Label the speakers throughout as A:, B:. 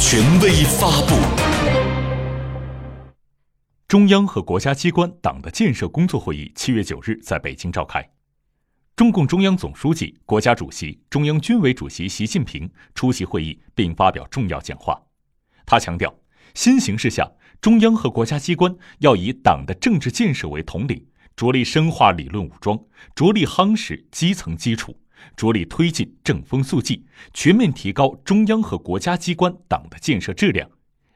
A: 权威发布。
B: 中央和国家机关党的建设工作会议七月九日在北京召开，中共中央总书记、国家主席、中央军委主席习近平出席会议并发表重要讲话。他强调，新形势下，中央和国家机关要以党的政治建设为统领，着力深化理论武装，着力夯实基层基础。着力推进正风肃纪，全面提高中央和国家机关党的建设质量，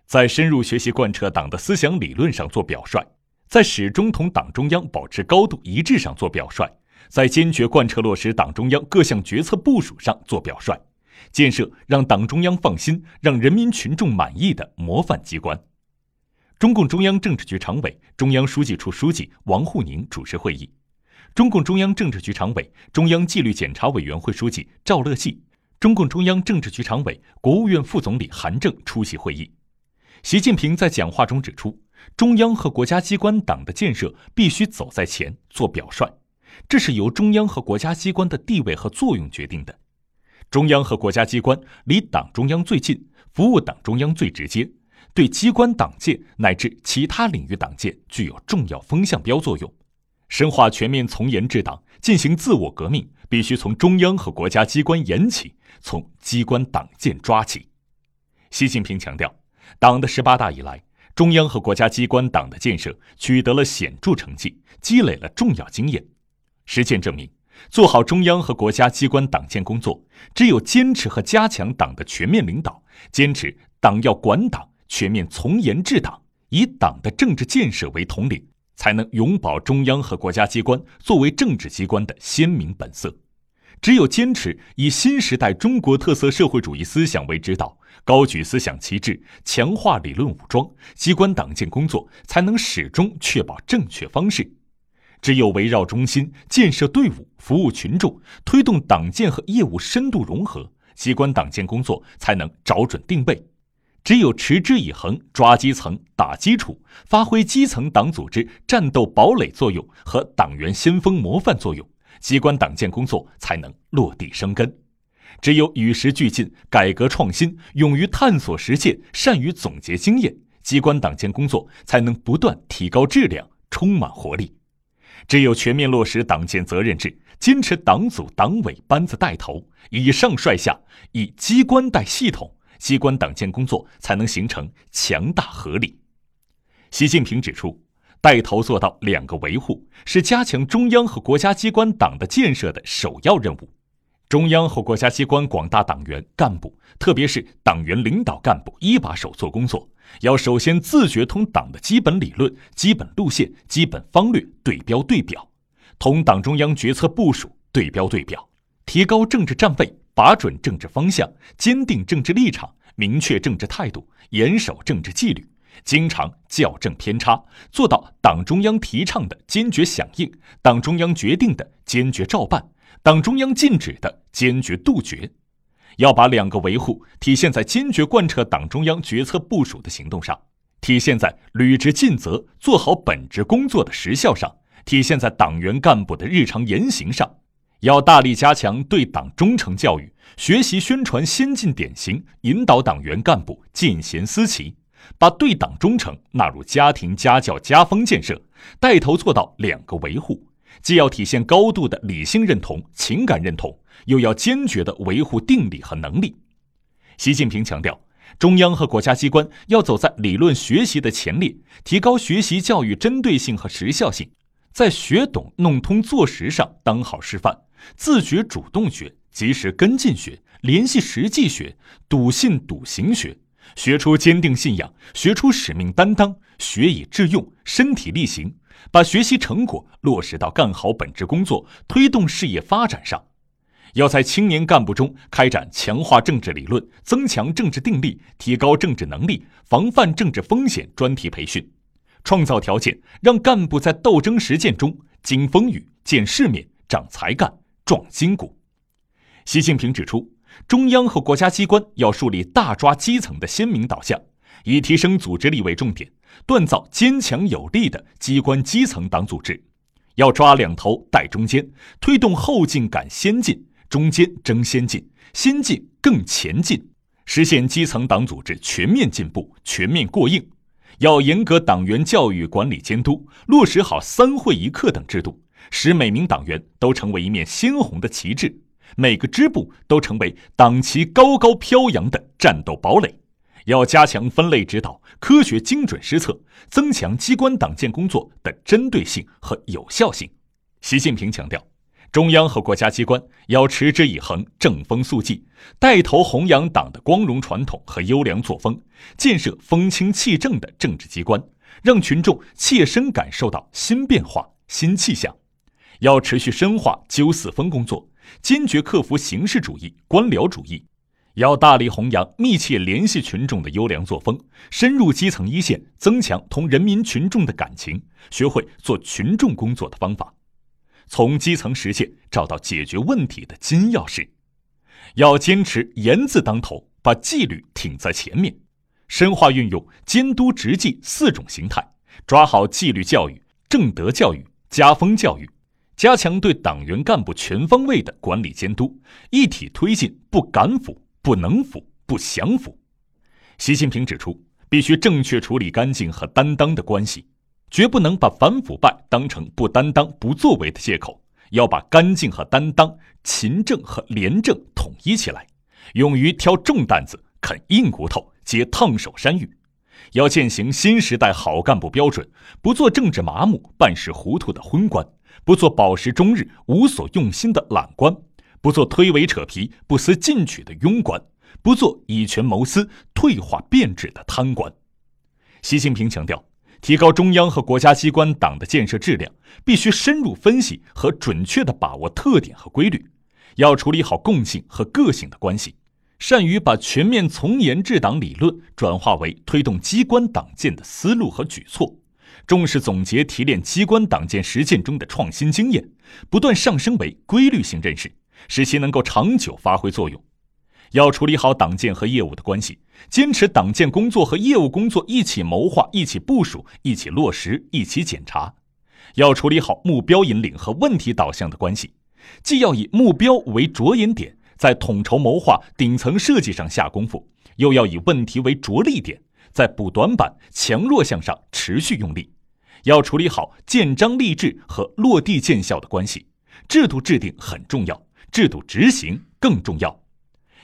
B: 在深入学习贯彻党的思想理论上做表率，在始终同党中央保持高度一致上做表率，在坚决贯彻落实党中央各项决策部署上做表率，建设让党中央放心、让人民群众满意的模范机关。中共中央政治局常委、中央书记处书记王沪宁主持会议。中共中央政治局常委、中央纪律检查委员会书记赵乐际，中共中央政治局常委、国务院副总理韩正出席会议。习近平在讲话中指出，中央和国家机关党的建设必须走在前，做表率，这是由中央和国家机关的地位和作用决定的。中央和国家机关离党中央最近，服务党中央最直接，对机关党建乃至其他领域党建具有重要风向标作用。深化全面从严治党，进行自我革命，必须从中央和国家机关严起，从机关党建抓起。习近平强调，党的十八大以来，中央和国家机关党的建设取得了显著成绩，积累了重要经验。实践证明，做好中央和国家机关党建工作，只有坚持和加强党的全面领导，坚持党要管党、全面从严治党，以党的政治建设为统领。才能永保中央和国家机关作为政治机关的鲜明本色。只有坚持以新时代中国特色社会主义思想为指导，高举思想旗帜，强化理论武装，机关党建工作才能始终确保正确方式。只有围绕中心，建设队伍，服务群众，推动党建和业务深度融合，机关党建工作才能找准定位。只有持之以恒，抓基层、打基础，发挥基层党组织战斗堡垒作用和党员先锋模范作用，机关党建工作才能落地生根。只有与时俱进、改革创新，勇于探索实践，善于总结经验，机关党建工作才能不断提高质量，充满活力。只有全面落实党建责任制，坚持党组党委班子带头，以上率下，以机关带系统。机关党建工作才能形成强大合力。习近平指出，带头做到两个维护，是加强中央和国家机关党的建设的首要任务。中央和国家机关广大党员干部，特别是党员领导干部，一把手做工作，要首先自觉同党的基本理论、基本路线、基本方略对标对表，同党中央决策部署对标对表，提高政治站位。把准政治方向，坚定政治立场，明确政治态度，严守政治纪律，经常校正偏差，做到党中央提倡的坚决响应，党中央决定的坚决照办，党中央禁止的坚决杜绝。要把两个维护体现在坚决贯彻党中央决策部署的行动上，体现在履职尽责、做好本职工作的实效上，体现在党员干部的日常言行上。要大力加强对党忠诚教育，学习宣传先进典型，引导党员干部见贤思齐，把对党忠诚纳入家庭家教家风建设，带头做到两个维护，既要体现高度的理性认同、情感认同，又要坚决的维护定力和能力。习近平强调，中央和国家机关要走在理论学习的前列，提高学习教育针对性和时效性，在学懂弄通做实上当好示范。自觉主动学，及时跟进学，联系实际学，笃信笃行学，学出坚定信仰，学出使命担当，学以致用，身体力行，把学习成果落实到干好本职工作、推动事业发展上。要在青年干部中开展强化政治理论、增强政治定力、提高政治能力、防范政治风险专题培训，创造条件让干部在斗争实践中经风雨、见世面、长才干。壮筋骨。习近平指出，中央和国家机关要树立大抓基层的鲜明导向，以提升组织力为重点，锻造坚强有力的机关基层党组织。要抓两头带中间，推动后进赶先进，中间争先进，先进更前进，实现基层党组织全面进步、全面过硬。要严格党员教育管理监督，落实好三会一课等制度，使每名党员都成为一面鲜红的旗帜，每个支部都成为党旗高高飘扬的战斗堡垒。要加强分类指导、科学精准施策，增强机关党建工作的针对性和有效性。习近平强调。中央和国家机关要持之以恒、正风肃纪，带头弘扬党的光荣传统和优良作风，建设风清气正的政治机关，让群众切身感受到新变化、新气象。要持续深化纠四风工作，坚决克服形式主义、官僚主义。要大力弘扬密切联系群众的优良作风，深入基层一线，增强同人民群众的感情，学会做群众工作的方法。从基层实践找到解决问题的金钥匙，要坚持严字当头，把纪律挺在前面，深化运用监督执纪四种形态，抓好纪律教育、正德教育、家风教育，加强对党员干部全方位的管理监督，一体推进不敢腐、不能腐、不想腐。习近平指出，必须正确处理干净和担当的关系。绝不能把反腐败当成不担当、不作为的借口，要把干净和担当、勤政和廉政统一起来，勇于挑重担子、啃硬骨头、接烫手山芋。要践行新时代好干部标准，不做政治麻木、办事糊涂的昏官，不做饱食终日、无所用心的懒官，不做推诿扯皮、不思进取的庸官，不做以权谋私、退化变质的贪官。习近平强调。提高中央和国家机关党的建设质量，必须深入分析和准确地把握特点和规律，要处理好共性和个性的关系，善于把全面从严治党理论转化为推动机关党建的思路和举措，重视总结提炼机关党建实践中的创新经验，不断上升为规律性认识，使其能够长久发挥作用。要处理好党建和业务的关系，坚持党建工作和业务工作一起谋划、一起部署、一起落实、一起检查。要处理好目标引领和问题导向的关系，既要以目标为着眼点，在统筹谋划、顶层设计上下功夫，又要以问题为着力点，在补短板、强弱项上持续用力。要处理好建章立制和落地见效的关系，制度制定很重要，制度执行更重要。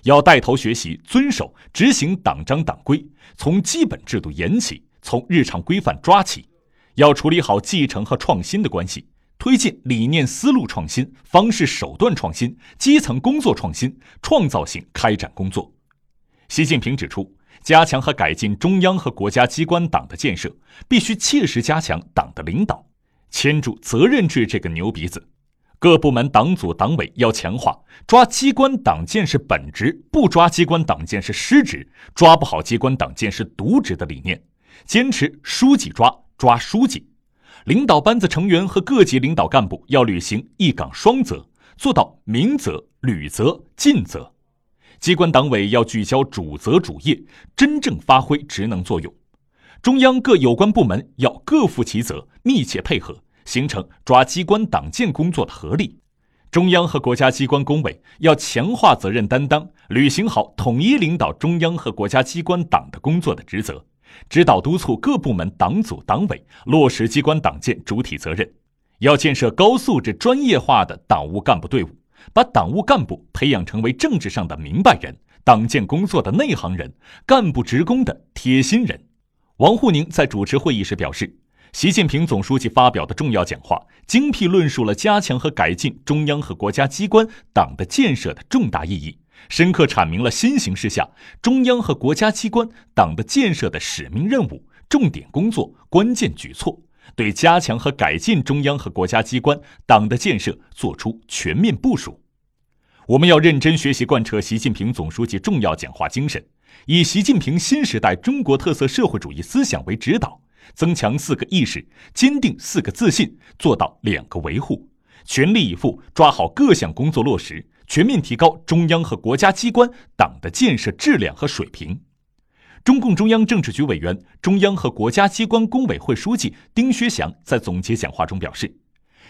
B: 要带头学习、遵守、执行党章党规，从基本制度严起，从日常规范抓起。要处理好继承和创新的关系，推进理念思路创新、方式手段创新、基层工作创新、创造性开展工作。习近平指出，加强和改进中央和国家机关党的建设，必须切实加强党的领导，牵住责任制这个牛鼻子。各部门党组党委要强化抓机关党建是本职，不抓机关党建是失职，抓不好机关党建是渎职的理念，坚持书记抓抓书记。领导班子成员和各级领导干部要履行一岗双责，做到明责、履责、尽责。机关党委要聚焦主责主业，真正发挥职能作用。中央各有关部门要各负其责，密切配合。形成抓机关党建工作的合力，中央和国家机关工委要强化责任担当，履行好统一领导中央和国家机关党的工作的职责，指导督促各部门党组党委落实机关党建主体责任。要建设高素质专业化的党务干部队伍，把党务干部培养成为政治上的明白人、党建工作的内行人、干部职工的贴心人。王沪宁在主持会议时表示。习近平总书记发表的重要讲话，精辟论述了加强和改进中央和国家机关党的建设的重大意义，深刻阐明了新形势下中央和国家机关党的建设的使命任务、重点工作、关键举措，对加强和改进中央和国家机关党的建设作出全面部署。我们要认真学习贯彻习近平总书记重要讲话精神，以习近平新时代中国特色社会主义思想为指导。增强四个意识，坚定四个自信，做到两个维护，全力以赴抓好各项工作落实，全面提高中央和国家机关党的建设质量和水平。中共中央政治局委员、中央和国家机关工委会书记丁薛祥在总结讲话中表示：“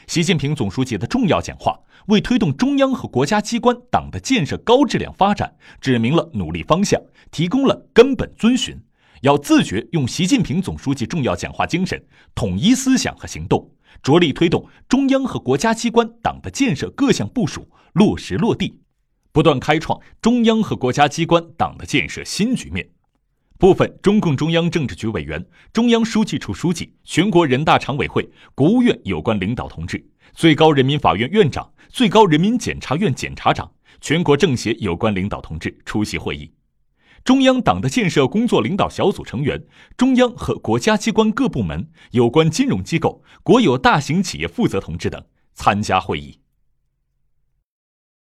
B: 习近平总书记的重要讲话，为推动中央和国家机关党的建设高质量发展指明了努力方向，提供了根本遵循。要自觉用习近平总书记重要讲话精神，统一思想和行动，着力推动中央和国家机关党的建设各项部署落实落地，不断开创中央和国家机关党的建设新局面。部分中共中央政治局委员、中央书记处书记、全国人大常委会、国务院有关领导同志、最高人民法院院长、最高人民检察院检察长、全国政协有关领导同志出席会议。中央党的建设工作领导小组成员、中央和国家机关各部门、有关金融机构、国有大型企业负责同志等参加会议。